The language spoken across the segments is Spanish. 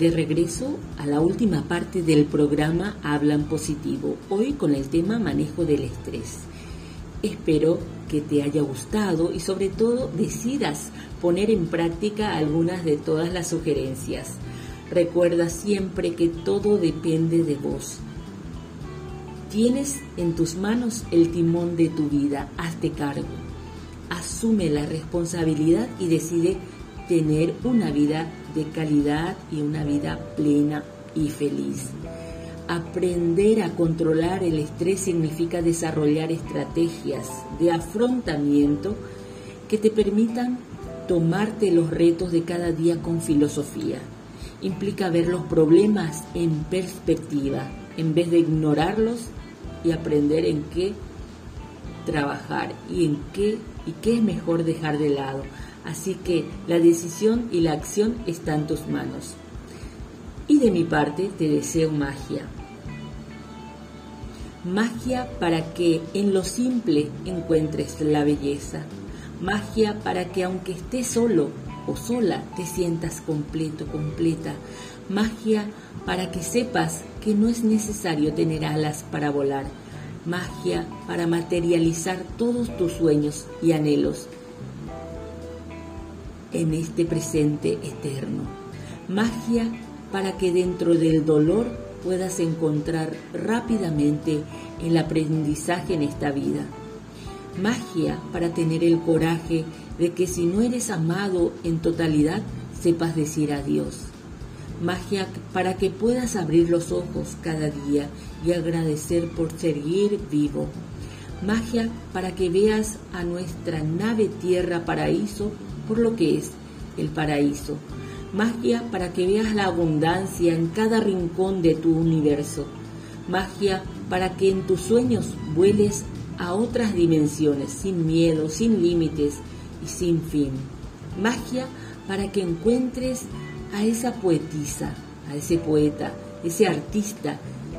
De regreso a la última parte del programa Hablan Positivo, hoy con el tema manejo del estrés. Espero que te haya gustado y sobre todo decidas poner en práctica algunas de todas las sugerencias. Recuerda siempre que todo depende de vos. Tienes en tus manos el timón de tu vida, hazte cargo. Asume la responsabilidad y decide tener una vida de calidad y una vida plena y feliz. Aprender a controlar el estrés significa desarrollar estrategias de afrontamiento que te permitan tomarte los retos de cada día con filosofía. Implica ver los problemas en perspectiva, en vez de ignorarlos y aprender en qué trabajar y en qué y qué es mejor dejar de lado Así que la decisión y la acción están en tus manos. Y de mi parte te deseo magia. Magia para que en lo simple encuentres la belleza. Magia para que aunque estés solo o sola te sientas completo, completa. Magia para que sepas que no es necesario tener alas para volar. Magia para materializar todos tus sueños y anhelos en este presente eterno. Magia para que dentro del dolor puedas encontrar rápidamente el aprendizaje en esta vida. Magia para tener el coraje de que si no eres amado en totalidad, sepas decir adiós. Magia para que puedas abrir los ojos cada día y agradecer por seguir vivo. Magia para que veas a nuestra nave tierra paraíso por lo que es el paraíso. Magia para que veas la abundancia en cada rincón de tu universo. Magia para que en tus sueños vueles a otras dimensiones sin miedo, sin límites y sin fin. Magia para que encuentres a esa poetisa, a ese poeta, ese artista,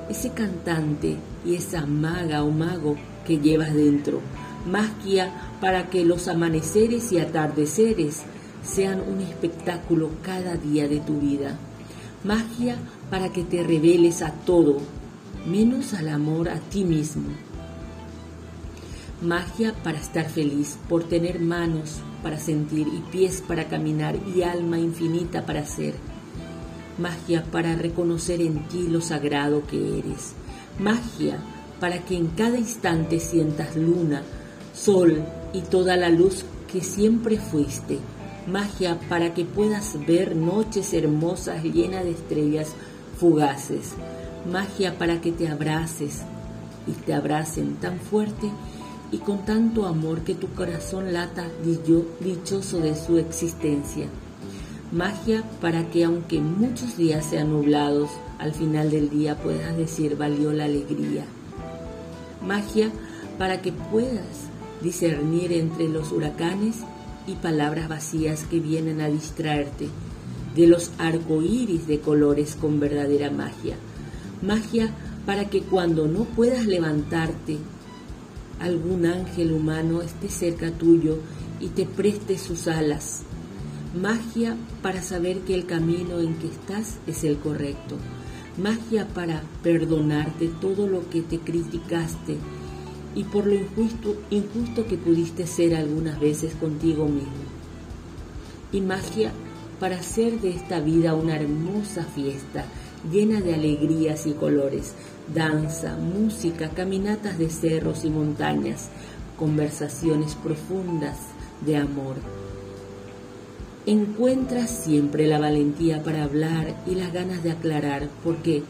ese cantante y esa maga o mago que llevas dentro magia para que los amaneceres y atardeceres sean un espectáculo cada día de tu vida. Magia para que te reveles a todo, menos al amor a ti mismo. Magia para estar feliz, por tener manos para sentir y pies para caminar y alma infinita para ser. Magia para reconocer en ti lo sagrado que eres. Magia para que en cada instante sientas luna, sol y toda la luz que siempre fuiste, magia para que puedas ver noches hermosas llenas de estrellas fugaces, magia para que te abraces y te abracen tan fuerte y con tanto amor que tu corazón lata dichoso de su existencia. Magia para que aunque muchos días sean nublados, al final del día puedas decir valió la alegría. Magia para que puedas discernir entre los huracanes y palabras vacías que vienen a distraerte de los arcoíris de colores con verdadera magia. Magia para que cuando no puedas levantarte, algún ángel humano esté cerca tuyo y te preste sus alas. Magia para saber que el camino en que estás es el correcto. Magia para perdonarte todo lo que te criticaste y por lo injusto, injusto que pudiste ser algunas veces contigo mismo. Y magia para hacer de esta vida una hermosa fiesta llena de alegrías y colores, danza, música, caminatas de cerros y montañas, conversaciones profundas de amor. Encuentras siempre la valentía para hablar y las ganas de aclarar, porque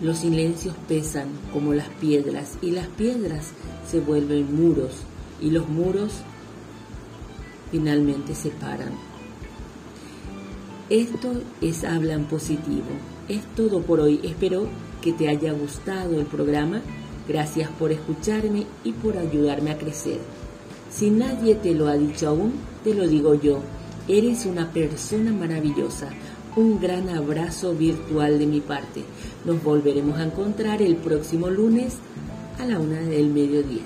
los silencios pesan como las piedras y las piedras se vuelven muros y los muros finalmente se paran. Esto es Hablan Positivo. Es todo por hoy. Espero que te haya gustado el programa. Gracias por escucharme y por ayudarme a crecer. Si nadie te lo ha dicho aún, te lo digo yo. Eres una persona maravillosa un gran abrazo virtual de mi parte. Nos volveremos a encontrar el próximo lunes a la una del mediodía.